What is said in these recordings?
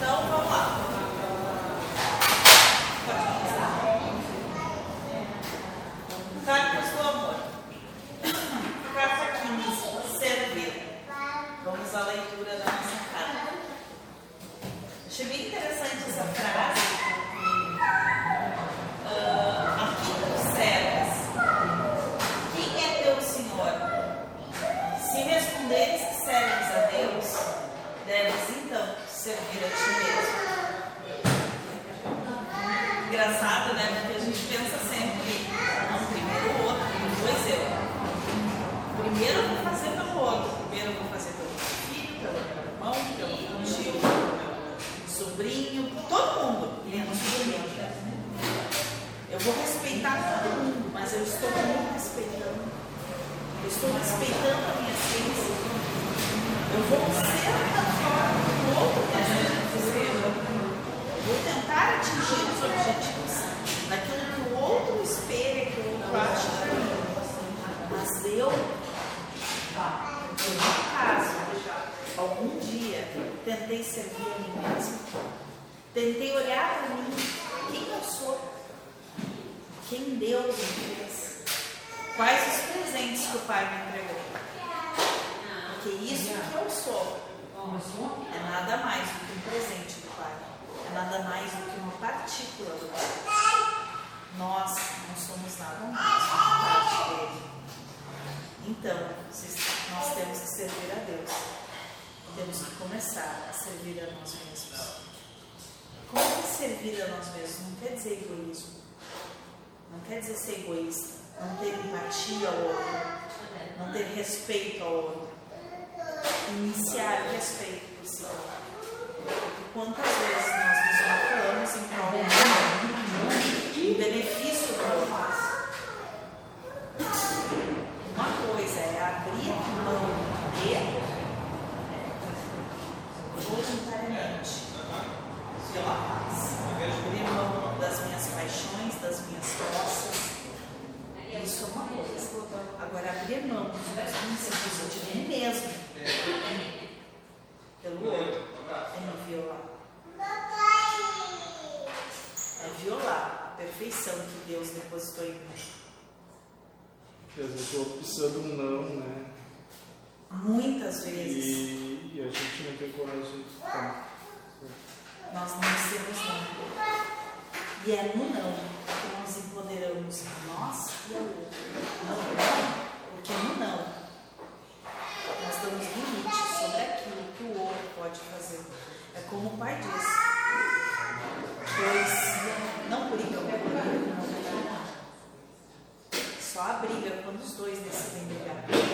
não servir a Deus, temos que começar a servir a nós mesmos. Como é servir a nós mesmos não quer dizer egoísmo, não quer dizer ser egoísta, não ter empatia ao outro, não ter respeito ao outro, iniciar o respeito por si próprio. Quantas vezes nós nos matamos em prol de um benefício? saber não, você precisa de mim é mesmo. É. Pelo outro. É não violar. É violar a perfeição que Deus depositou em mim. Quer dizer, vezes eu opção um não, né? Muitas vezes. E, e a gente não tem coragem de ficar. Nós não temos não. E é no não que nós empoderamos a nós e a outra. Não, não como não. Nós damos limites sobre aquilo que o outro pode fazer. É como o pai disse. Pois não brigam eu não brigar. Só a briga quando os dois decidem brigar.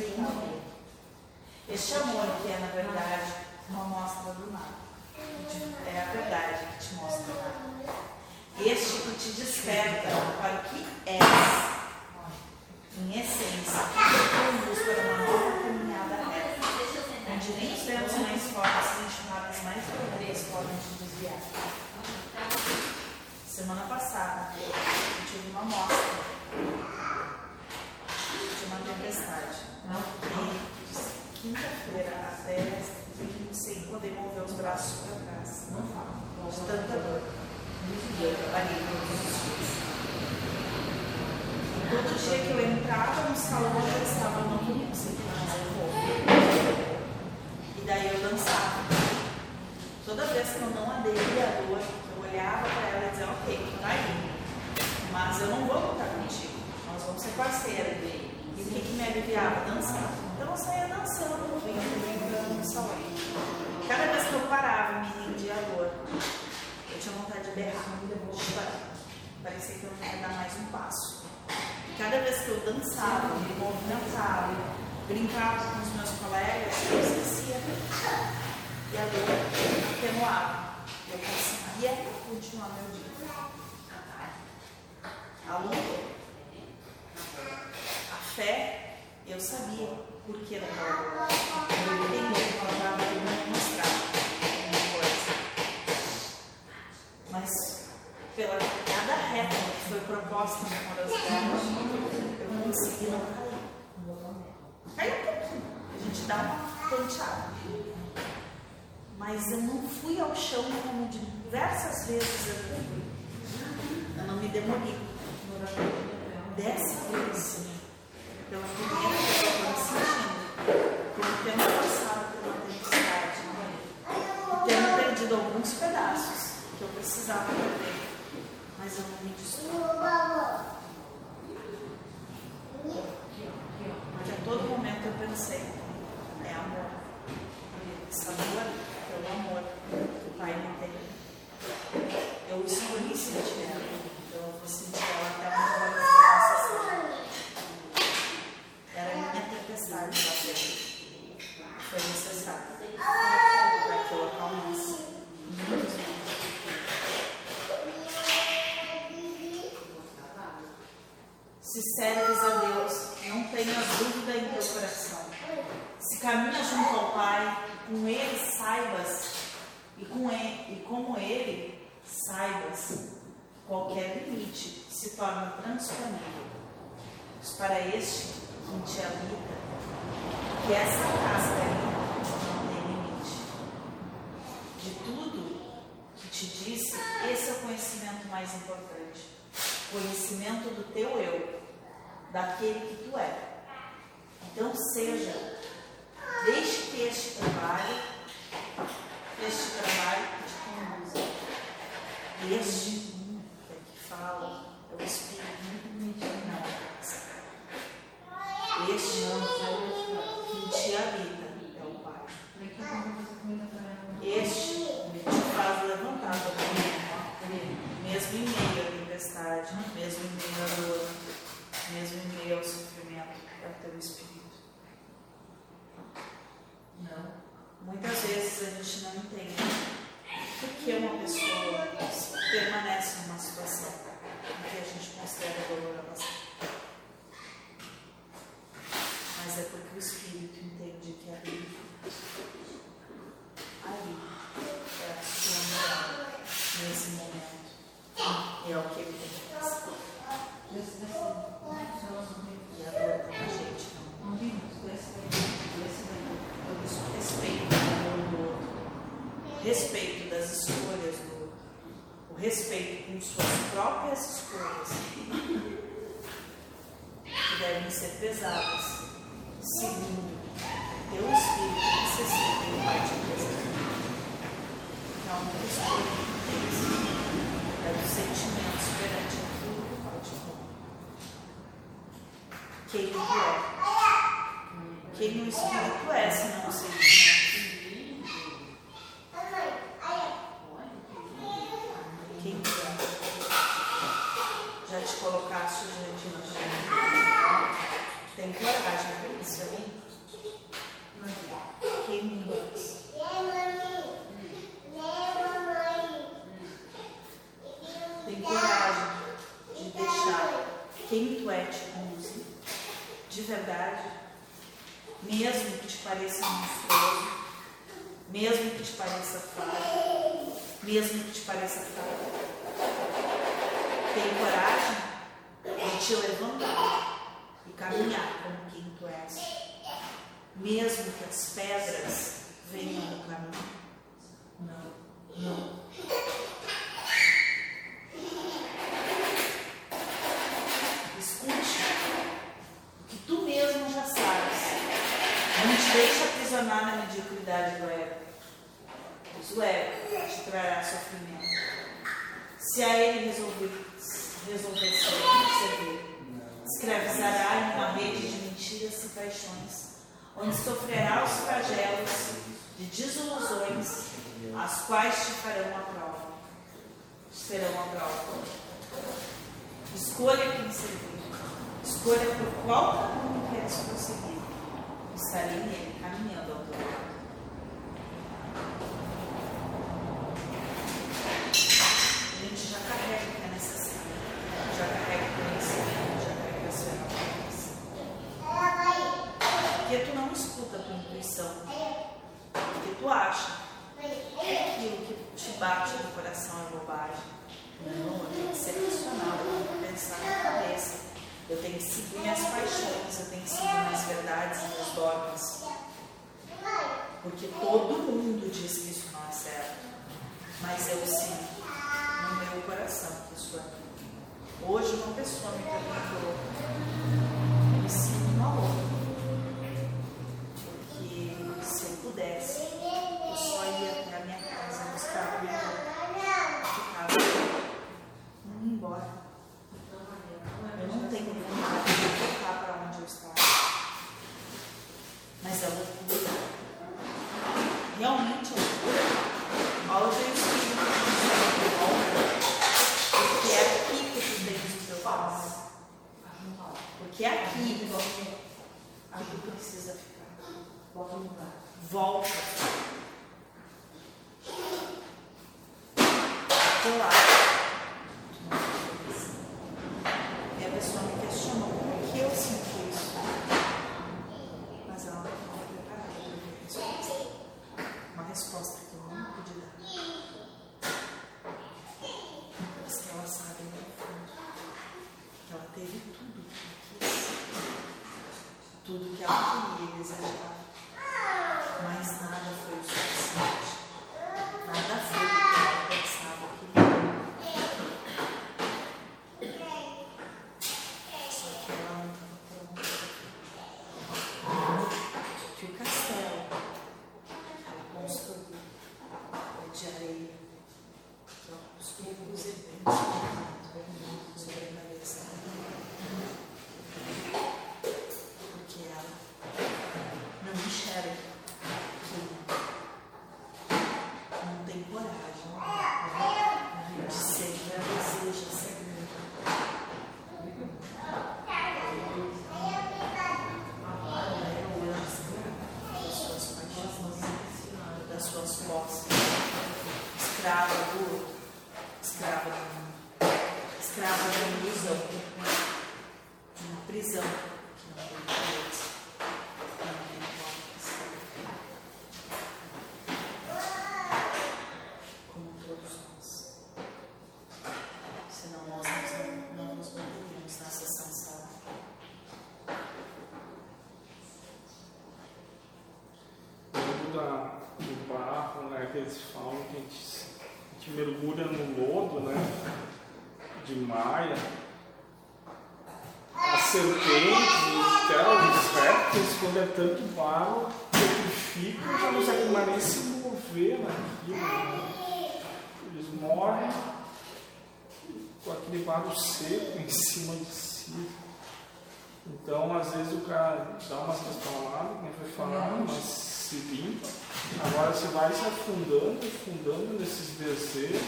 Não respeitava. Este amor que é, na verdade, uma mostra do nada. É a verdade que te mostra nada. Este que te desperta para o que és, em essência, que conduz para uma nova caminhada reta, onde nem os ventos mais fortes e enxurradas mais violentas podem te desviar. Semana passada, eu tive uma mostra de uma tempestade. E quinta-feira até sem poder mover os braços para trás. Não falo. De tanta dor. E eu trabalhei todos os dias. Todo dia que eu entrava no salão, eu pensava, não vou conseguir mais, vou. E daí eu dançava. Toda vez que eu não aderia à dor, eu olhava para ela e dizia, ok, tá aí. Mas eu não vou lutar contigo. Nós vamos ser parceiras. E o que, que me aliviava? Dançar. Então eu saía dançando, vinha brincando salão. Cada vez que eu parava, me rendia dor. Eu tinha vontade de berrar, de chorar. Parecia que eu não ia dar mais um passo. Cada vez que eu dançava, me movimentava, brincava com os meus colegas, eu esquecia. E a dor atenuava. Eu conseguia continuar meu dia. A luta, a fé, eu sabia por que daquela dor. Eu entendi que ela estava me mostrar uma coisa. Mas pela cada reta que foi proposta na amorosidade, eu consegui não cair. Caiu um pouquinho. A gente dá uma panteada. Mas eu não fui ao chão como diversas vezes eu fui. Eu não me demoli. Dessa vez, pela primeira vez me sentindo, como tendo passado por uma tempestade, e tendo perdido alguns pedaços que eu precisava perder, mas eu não me destruí. Porque a todo momento eu pensei, é amor. Essa dor pelo amor que o Pai me tem. Eu escolhi sentir ela, então eu vou sentir ela até onde ela for necessária. Era a minha tempestade lá dentro. Foi necessário para que eu acalmasse muitos Se serves a Deus, não tenhas dúvida em teu coração. Se caminhas junto ao Pai, com Ele saibas, e, com ele, e como Ele saibas, qualquer limite se torna transponível. Pois para este que te habita, que essa casca aí não tem limite. De tudo que te disse, esse é o conhecimento mais importante. Conhecimento do teu eu, daquele que tu é. Então seja, deixe que este trabalho, este trabalho te conduza. Este que aqui fala muitas vezes a gente não entende por que uma pessoa permanece quem o Espírito é, senão o Senhor. tudo que ela queria né? e desejava. É tanto barro, petrificam, já não conseguem mais nem se mover naquilo, né? eles morrem com aquele barro seco em cima de si. Então, às vezes o cara dá umas palavras, como foi falar, mas se limpa. Agora você vai se afundando, afundando nesses desejos.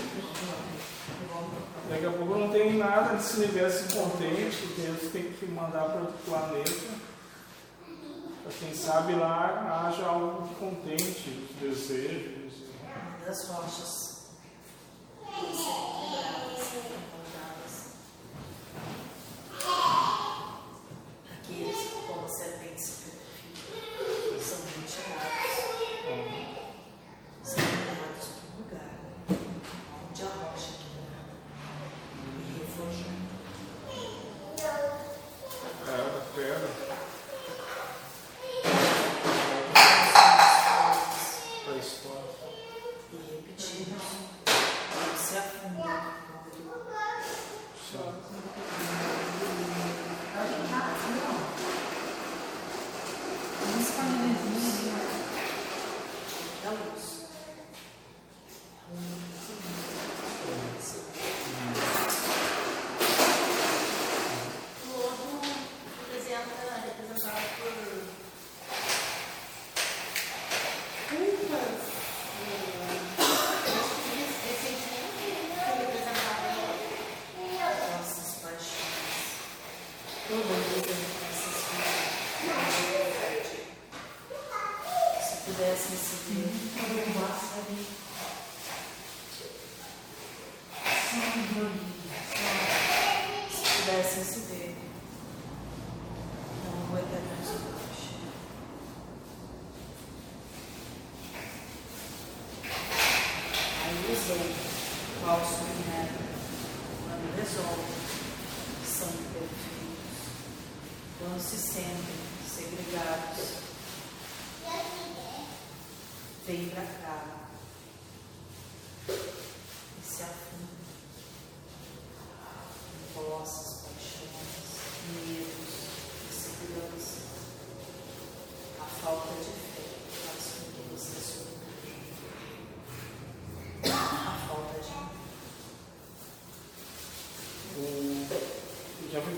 Daqui a pouco não tem nada desse universo contente, Deus tem que mandar para outro planeta. Quem sabe lá haja algo que contente os desejos. Das rochas.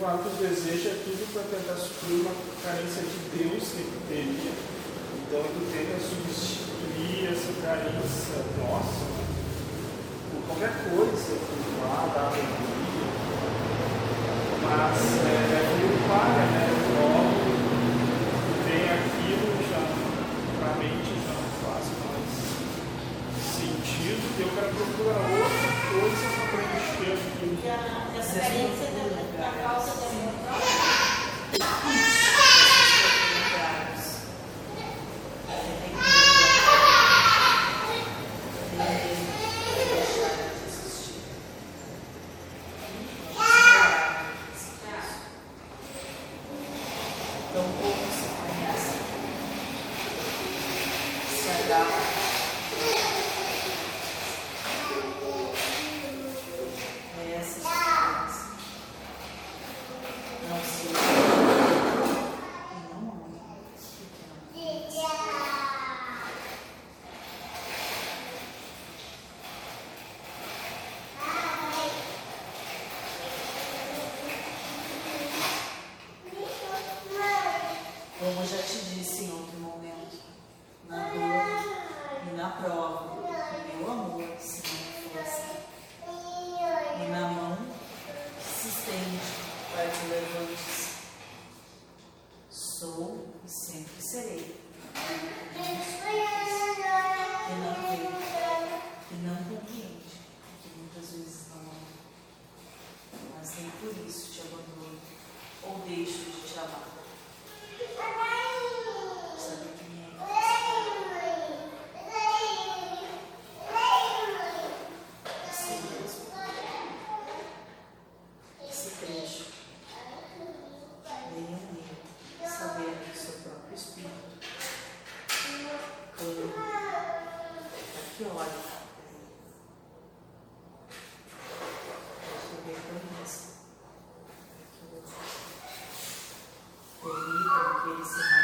Os desejos é tudo para tentar suprir uma carência de Deus que ele teria. Então ele tenta substituir essa carência nossa por qualquer coisa, por lá, dar alegria. Mas é, é como o pai, né? Aquilo, já a mente já não faz mais sentido, que eu quero procurar outra coisa para preencher aquilo. que a transferência that would also praise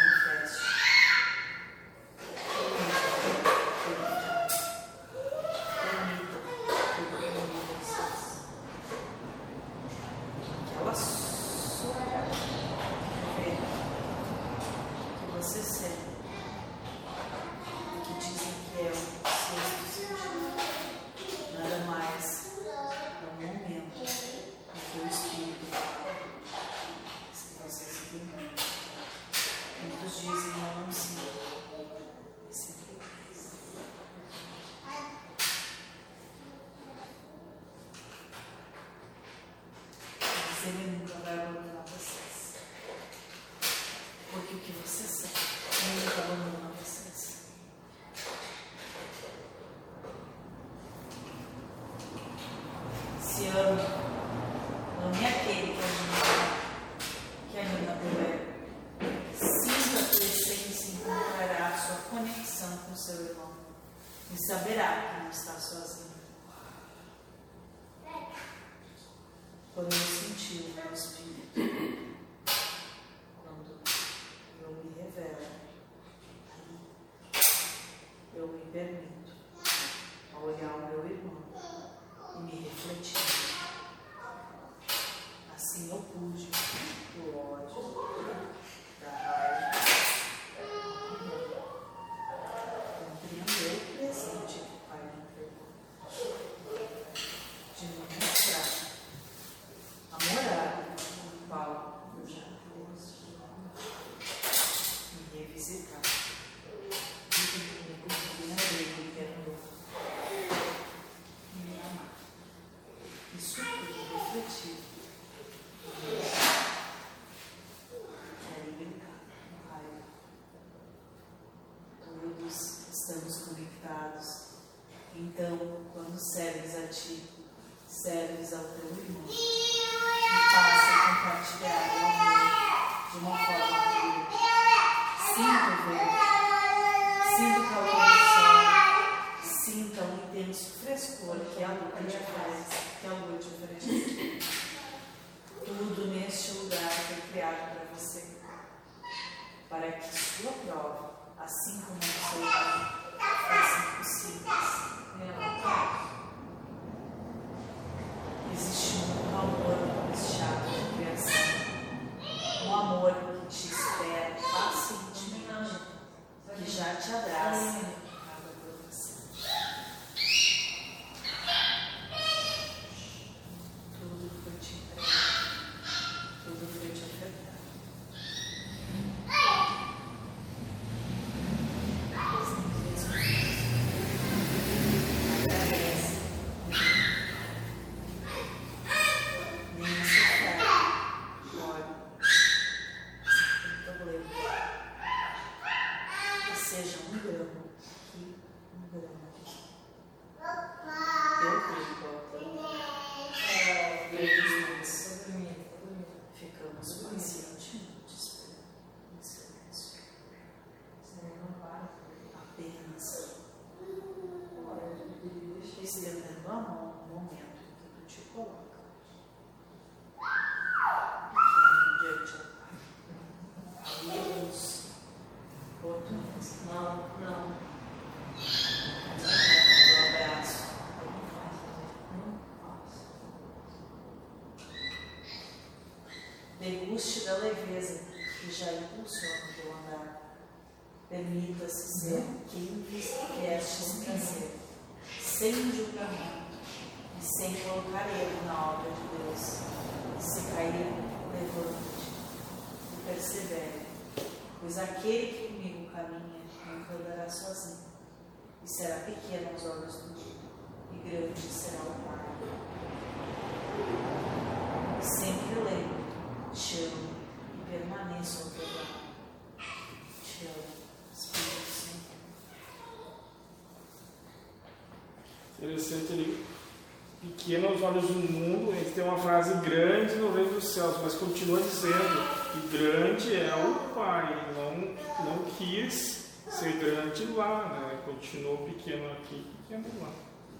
Aos olhos do mundo, a gente tem uma frase grande no reino dos céus, mas continua dizendo que grande é o Pai, não, não quis ser grande lá, né? Continuou pequeno aqui, pequeno lá.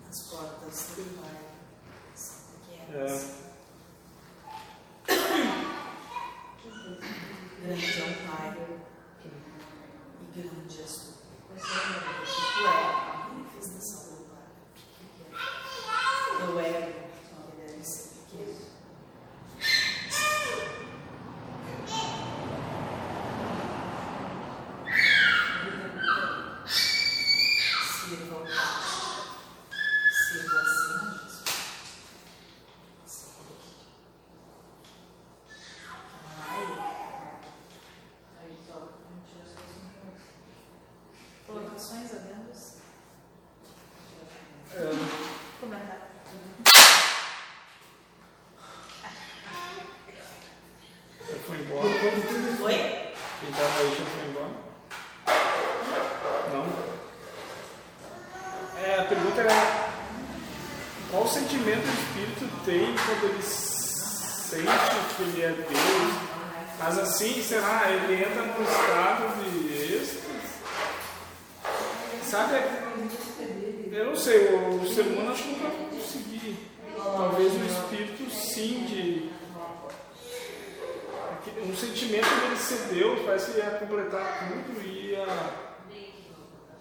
As portas do Pai são É. pequenas. Grande é o Pai e grande é a manifestação do Pai. Teu ego também deve ser pequeno. Sirva ao Pai. Sirva assim a Jesus. Colocações adendos? É, Comentário. já foi embora. Oi? Quem estava aí já foi embora? Não? É, a pergunta era qual sentimento o espírito tem quando ele sente que ele é Deus? Mas assim, será? Ele entra num estado de êxtase? Sabe? Eu não sei, o, o ser humano acho que nunca vai conseguir. Talvez o espírito sim de um sentimento dele ser Deus, parece que ia completar tudo e ia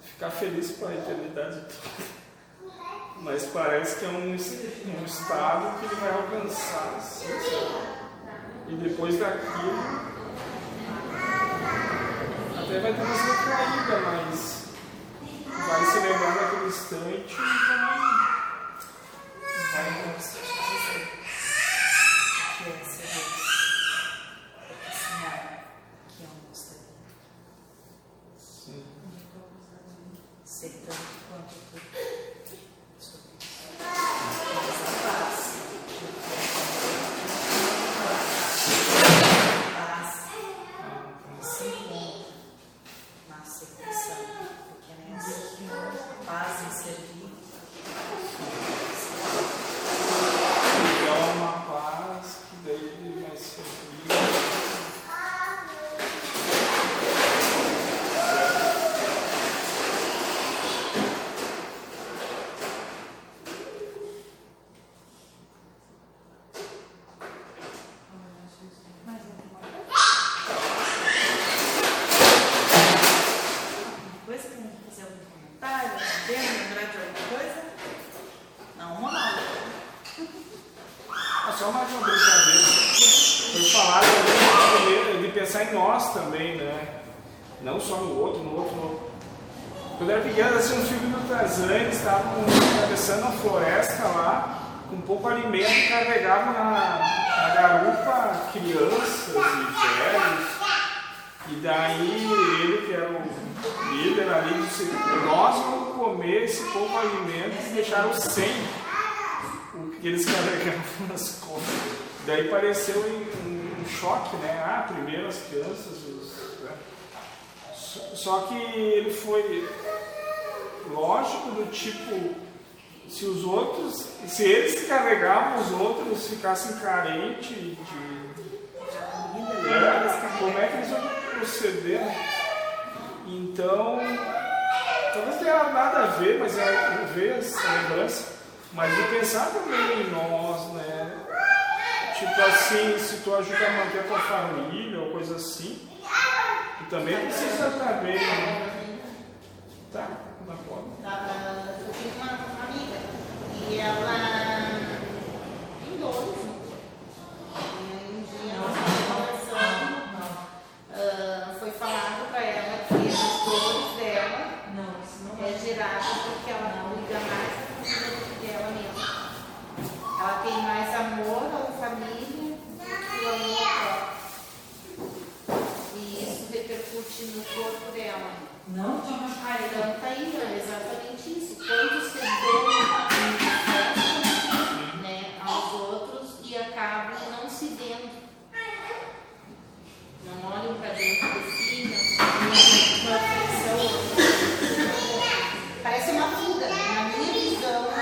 ficar feliz para a eternidade toda. Mas parece que é um, um estado que ele vai alcançar, assim, sabe? E depois daquilo, até vai ter uma recaída, mas vai se lembrar daquele instante e vai. vai Que é ser Deus. Sinal que eu não gostaria. Sim. Ser tanto quanto tu. Sobre isso. Mas a paz. A paz se encontra na aceitação. Porque nessa paz em servir. É uma paz que daí ele vai servir. Mais alguma coisa? Tem que fazer algum comentário? Tem lembrar de alguma coisa? Não, uma não. É só mais uma brincadeira. Foi falado ali de pensar em nós também, né? Não só no outro, no outro, no outro. Quando eu era pequeno, eu assistia um filme do Tarzan, estavam atravessando a floresta lá, com pouco alimento, carregavam na, na garupa crianças e velhos. E daí ele, que era o líder ali, disse, nós vamos comer esse pouco alimento e deixaram sem o que eles carregavam nas costas. Daí pareceu um, um choque, né? Ah, primeiro as crianças, os, né? Só- Só que ele foi lógico do tipo, se os outros, se eles carregavam os outros ficassem carentes de é, como é que eles vão proceder? Então, tenha nada a ver, mas é ver essa lembrança, mas de pensar também em nós, né? Tipo assim, se tu ajuda a manter a tua família ou coisa assim, tu também precisa estar bem, né? Tá, na forma. Eu tive uma amiga e ela Não? A Irã tá aí, é exatamente isso. Quando você deu um né, aos outros e acabam não se vendo. Não olham para dentro de si, não olham se uma aflição. Parece uma fuga. Né? Na minha visão, é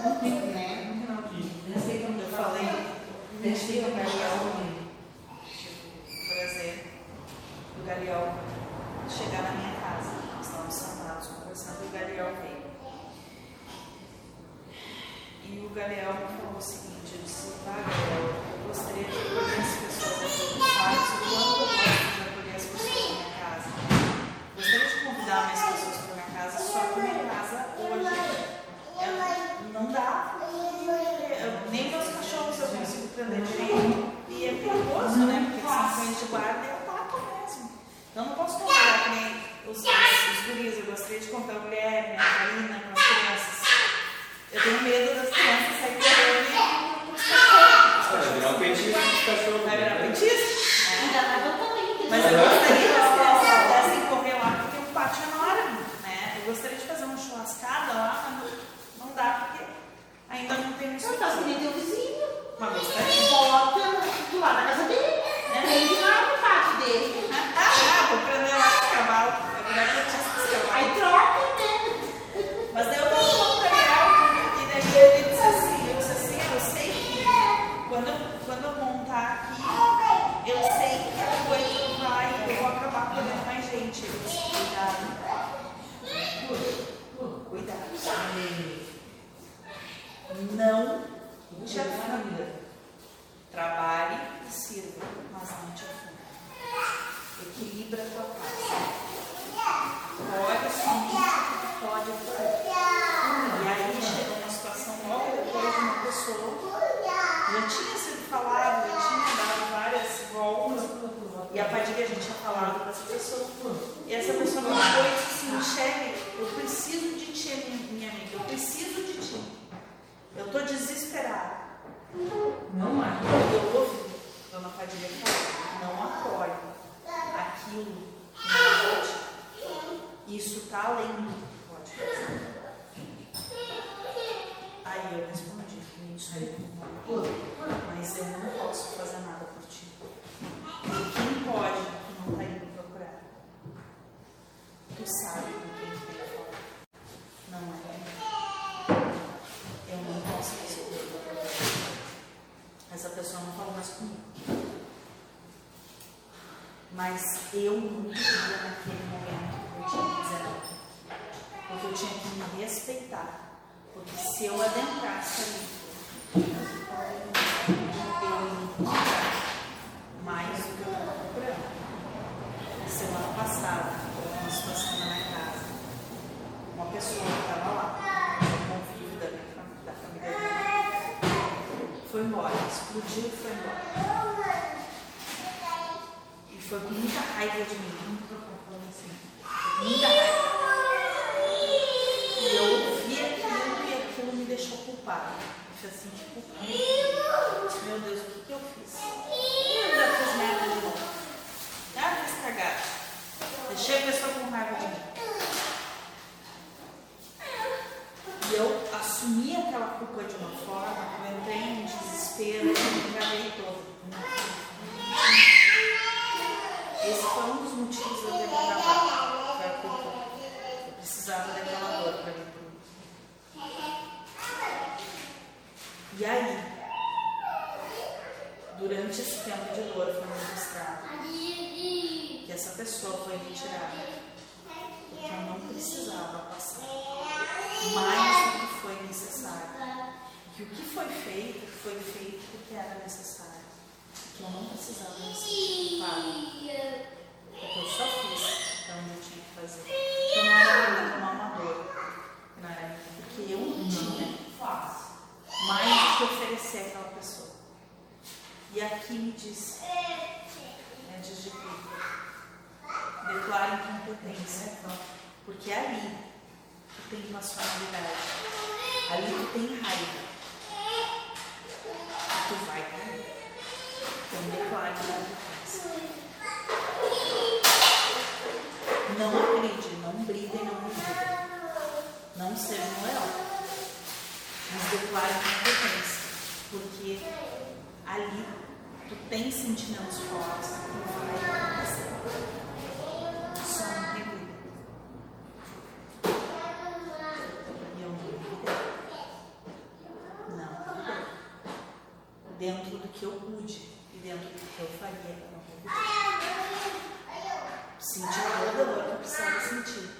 uma fuga. Né? Não sei como eu falei. Deixei o é Galeão, por exemplo, o Galeão chegar na minha Santo Galeão veio. E o Galeão falou o seguinte, ele disse, tá, Pai, eu gostaria de conhecer pessoas apresentadas quando gostaria de contar a mulher, né, a Karina, com as crianças. Eu tenho medo das crianças saírem correndo com os cachorros. Vai é, virar um petisco dos cachorros. Vai virar um petisco. Ainda mais eu também. Mas eu gostaria que as assim, crianças né? pudessem correr lá, porque o pátio é enorme. Né? Eu gostaria de fazer uma churrascada lá, mas não dá, porque ainda não tem muito. Não, tá que nem teu vizinho. Mas gostaria. Bota do lado da casa dele. Né? Tem de lá no pátio dele. te afunda. Trabalhe e sirva, mas não te afunda. Equilibra a tua casa. dentro do que eu pude e dentro do que eu faria com a convidada. Senti toda a dor que eu precisava sentir.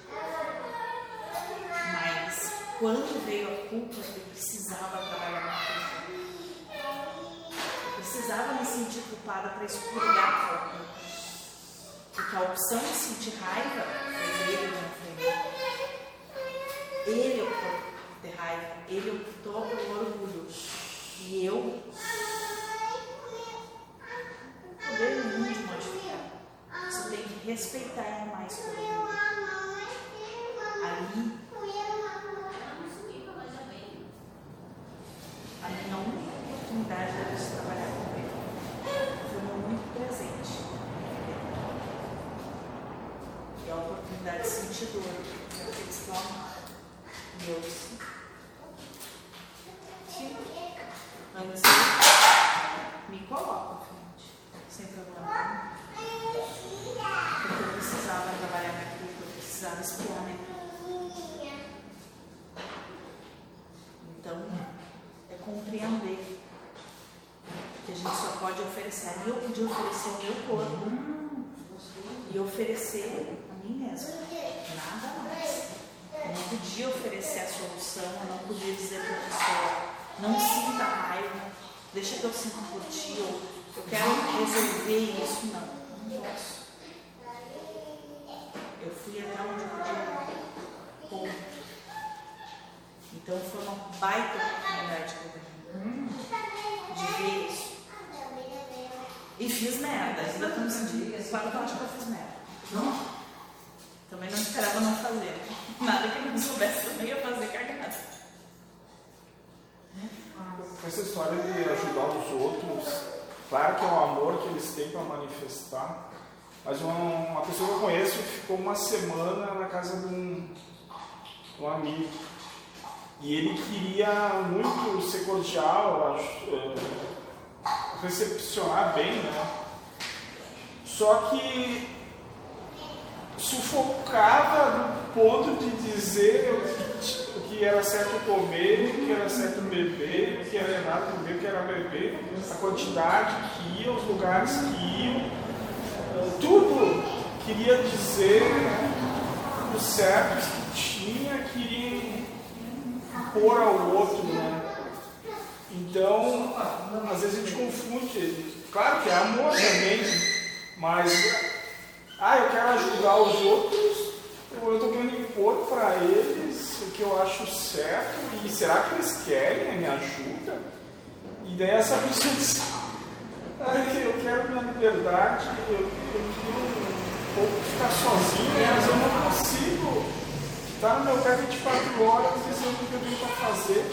Mas quando veio a culpa, eu precisava trabalhar na culpa. Eu precisava me sentir culpada para expurgar a culpa. Porque a opção de sentir raiva foi ele que me Ele é optou por ter raiva, ele é optou pelo orgulho. E eu respeitar orgulho. Ali, a minha única oportunidade era de trabalhar com ele. Foi muito presente. E a oportunidade de sentir dor, que é o que eles estão amando. E eu sim. Antes eu me coloco à frente, sem problema nenhum. Porque eu precisava trabalhar minha culpa, eu precisava expiar minha culpa. Então, é compreender que a gente só pode oferecer. Ali eu podia oferecer o meu corpo e oferecer a mim mesma. Nada mais. Eu não podia oferecer a solução, eu não podia dizer para a pessoa, não sinta raiva, deixa que eu sinto por ti, eu quero resolver isso. Não, não posso. Eu fui até onde eu podia. Ponto. Então foi uma baita oportunidade que eu tive de ver isso. E fiz merda, ainda estou me sentindo. Claro que eu acho que eu fiz merda. Não. Também não esperava não fazer. Nada que eu não soubesse também ia fazer cagada. Essa história de ajudar os outros, claro que é o amor que eles têm para manifestar, mas uma, uma pessoa que eu conheço ficou uma semana na casa de um, um amigo. E ele queria muito ser cordial, eh, recepcionar bem, né? Só que sufocava do ponto de dizer que, o era certo comer, o que era certo beber, o que era errado comer, o que era beber, a quantidade que ia, os lugares que iam, tudo queria dizer os certos que tinha, queria impor ao outro, né? Então, às vezes a gente confunde, claro que é amor também, mas ah, eu quero ajudar os outros, ou eu estou querendo impor para eles o que eu acho certo, e será que eles querem a minha ajuda? E daí essa pessoa diz, ah, eu quero minha liberdade, eu, eu quero um pouco ficar sozinho, mas eu não consigo estar no meu pé 24 horas dizendo o que eu tenho para fazer.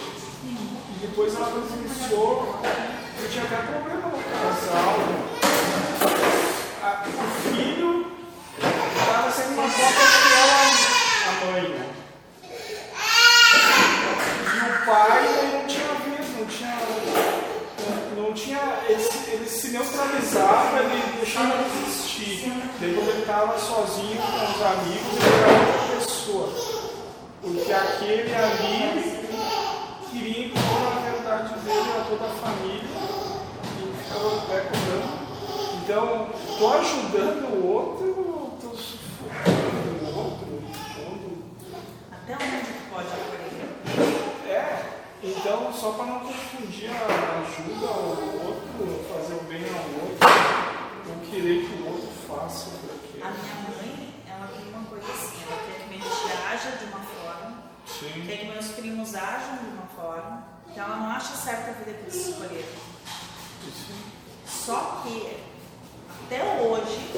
E depois ela presenciou, eu tinha até problema no casal. O filho estava sendo uma cópia que ela, a mãe, né? Se- se neutralizava, ele deixava de existir. Daí ele estava sozinho com os amigos, ele era outra pessoa. Porque aquele ali queria impor a verdade dele a toda a família e ficava cobrando. Então, estou ajudando o outro, estou sufocando o outro, pondo Até onde pode então só para não confundir a ajuda ao outro, fazer o bem ao outro, não querer que o outro faça porque. A minha mãe, ela tem uma coisa assim, ela quer que a gente haja de uma forma, Sim. quer que meus primos ajam de uma forma, que ela não acha certa a vida que eles escolheram. Só que, até hoje,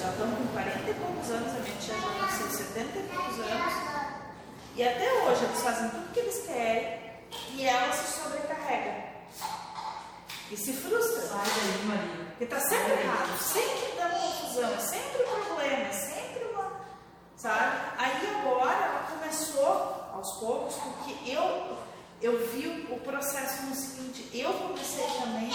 já estão com 40 e poucos anos, a minha tia já nasceu 70 e poucos anos, e até hoje eles fazem tudo o que eles querem e ela se sobrecarrega. E se frustra. Sai daí, Maria. Porque tá sempre errado, sempre dando confusão, é sempre problema, é sempre uma. Sabe? Aí agora ela começou aos poucos, porque eu, eu vi o processo no seguinte, eu comecei também,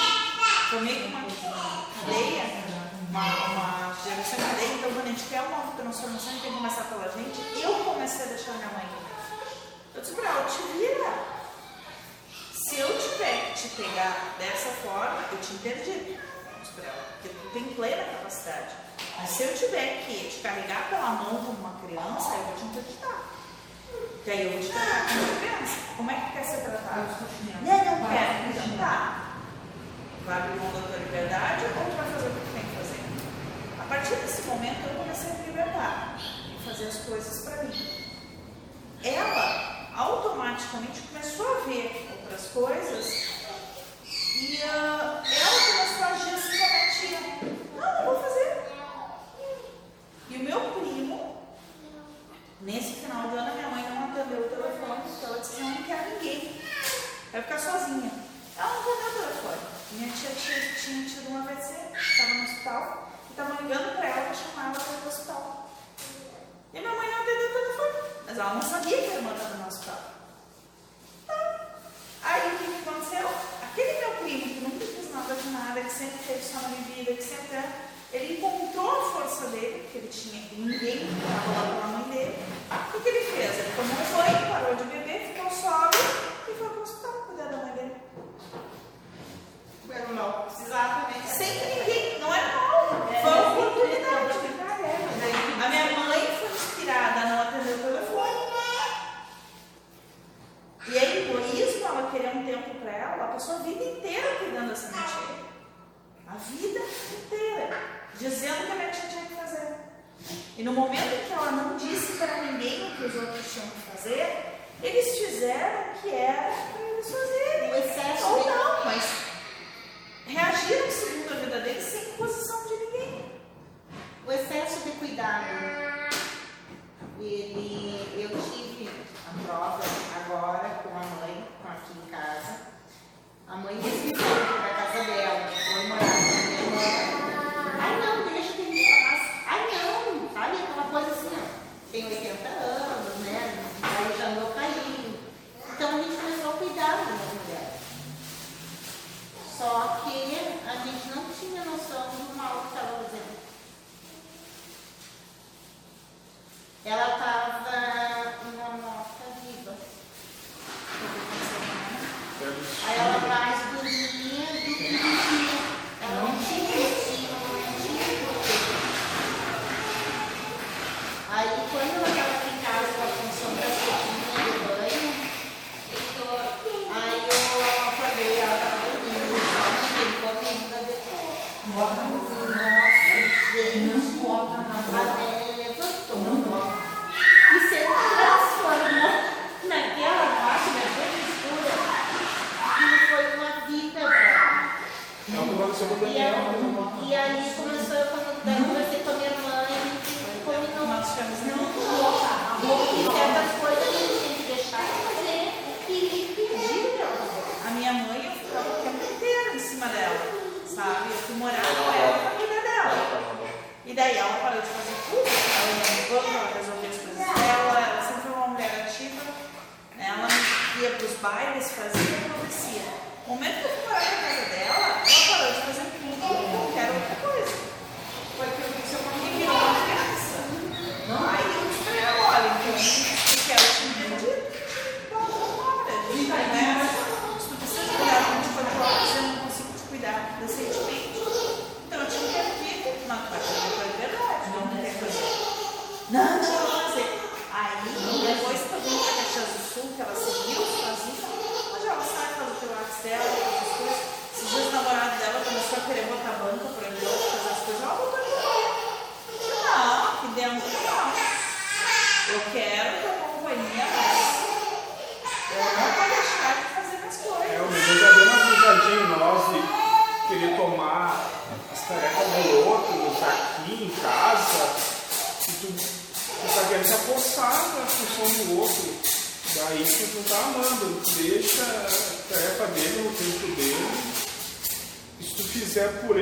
tomei uma cadeia, uma, uma geração inteira. Então, quando a gente quer uma transformação, a gente tem que começar pela gente. Eu comecei a deixar minha mãe. Eu disse pra ela, te vira. Se eu tiver que te pegar dessa forma, eu te interdigo. Porque tu tem plena capacidade. Mas se eu tiver que te carregar pela mão como uma criança, eu vou te interditar. Porque aí eu vou te tratar como uma criança. Como é que quer ser tratado? Não, não quero. Então. Vai abrir mão da tua liberdade ou tu vai fazer o que partir desse momento eu comecei a me libertar e fazer as coisas para mim. Ela automaticamente começou a ver outras coisas e uh, ela começou a agir assim com a Não, não vou fazer. E o meu primo, nesse final do ano, minha mãe não atendeu o telefone, porque ela disse: assim, que não quer ninguém, vai ficar sozinha. Ela não atendeu o telefone. Minha tia tinha, tinha tido um AVC, estava no hospital. Estavam ligando para ela para chamar ela para ir para o hospital. E minha mãe não atendeu o telefone, mas ela não sabia que era mandada estava no hospital. Tá. Aí o que aconteceu? Aquele meu primo, que nunca fez nada de nada, que sempre teve só na bebida, que sempre ele encontrou a força dele, porque ele tinha ninguém que estava lá com a mãe dele. O que, ele fez? Ele tomou um banho, parou de beber, ficou sóbrio e foi para o hospital cuidar da mãe dele. Não, precisava também. Sem ninguém, não é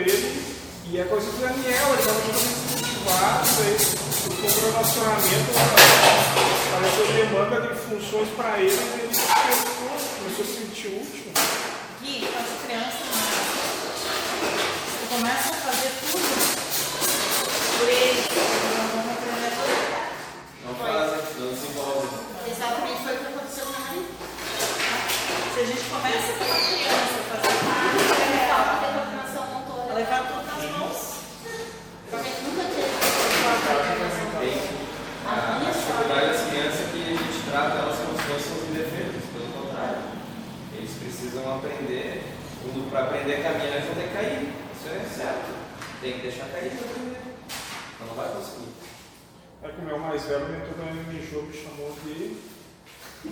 E a coisa do Daniel, ele estava totalmente cultivado, ele procurou relacionamento, apareceu demanda de funções para ele, e ele começou a se sentir útil. Gui, as crianças, né? você começa a fazer tudo por ele, não vão Não se envolvem. Exatamente, foi o que aconteceu comigo. Se a gente começa com a criança a fazer levar tudo nas mãos. Como é que nunca teve a dificuldade das crianças que a gente trata elas como se fossem pelo contrário. Eles precisam aprender, para aprender a caminhar eles vão que cair, isso é certo. Tem que deixar cair não vai conseguir. É que meu mais velho mentor da MMJ me chamou de.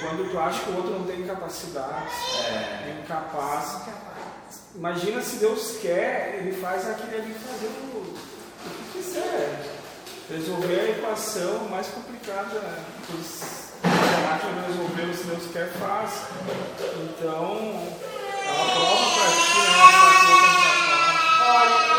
Quando tu acha que o outro não tem capacidade, é... incapaz. É incapaz Imagina se Deus quer, ele faz aquele ali fazer o, o que quiser. Resolver a equação mais complicada né? dos a máquina resolveu, se Deus quer, faz. Então, ela prova para ti, né? Olha,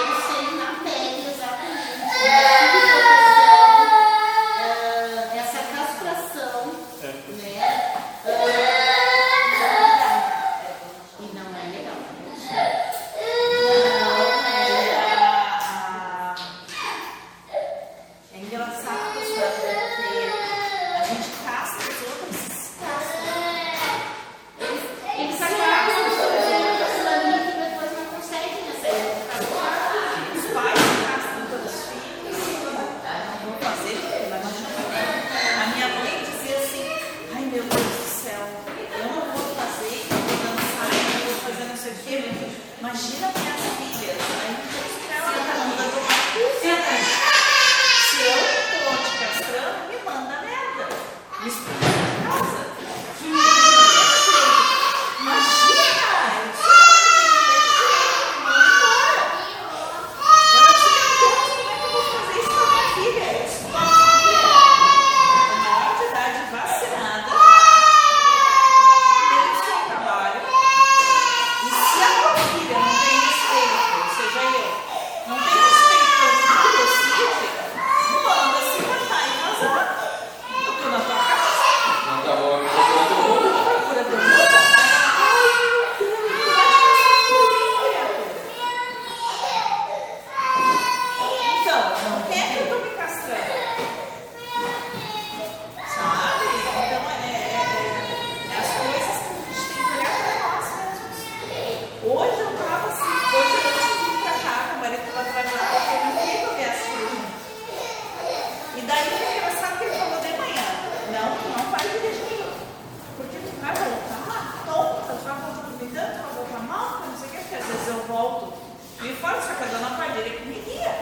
só que a tá dona Padilha que me guia.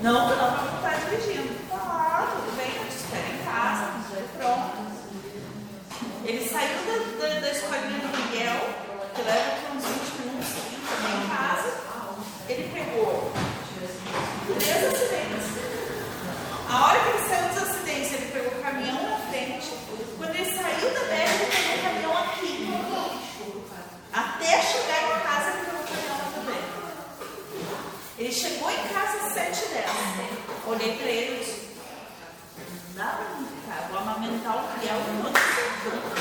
Não eu não vou estar dirigindo. Ah, tudo bem, eu te espero em casa, pronto. Ele saiu da, da, da escolinha do Miguel, que leva uns 20 minutos tá em casa. Ele pegou três acidentes. A hora que Dá pra amamentar o que é o outro.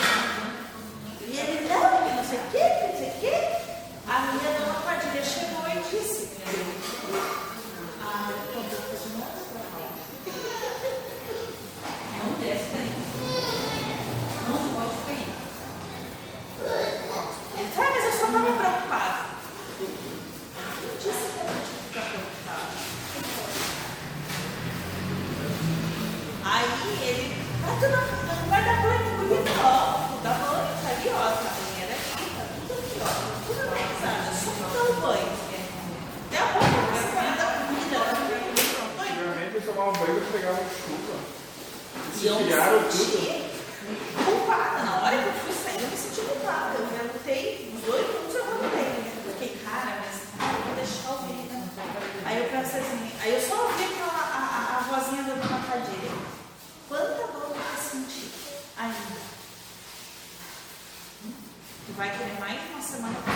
tomar um banho, pegaram chuva. E eu me senti tudo. culpada. Na hora que eu fui sair, eu me senti culpada. Eu perguntei, os dois minutos eu perguntei. Eu fiquei, cara, mas vou deixar o vídeo. Né? Aí eu pensei assim, aí eu só ouvi aquela a, a, a vozinha da dona Cadilha. vai querer mais de uma semana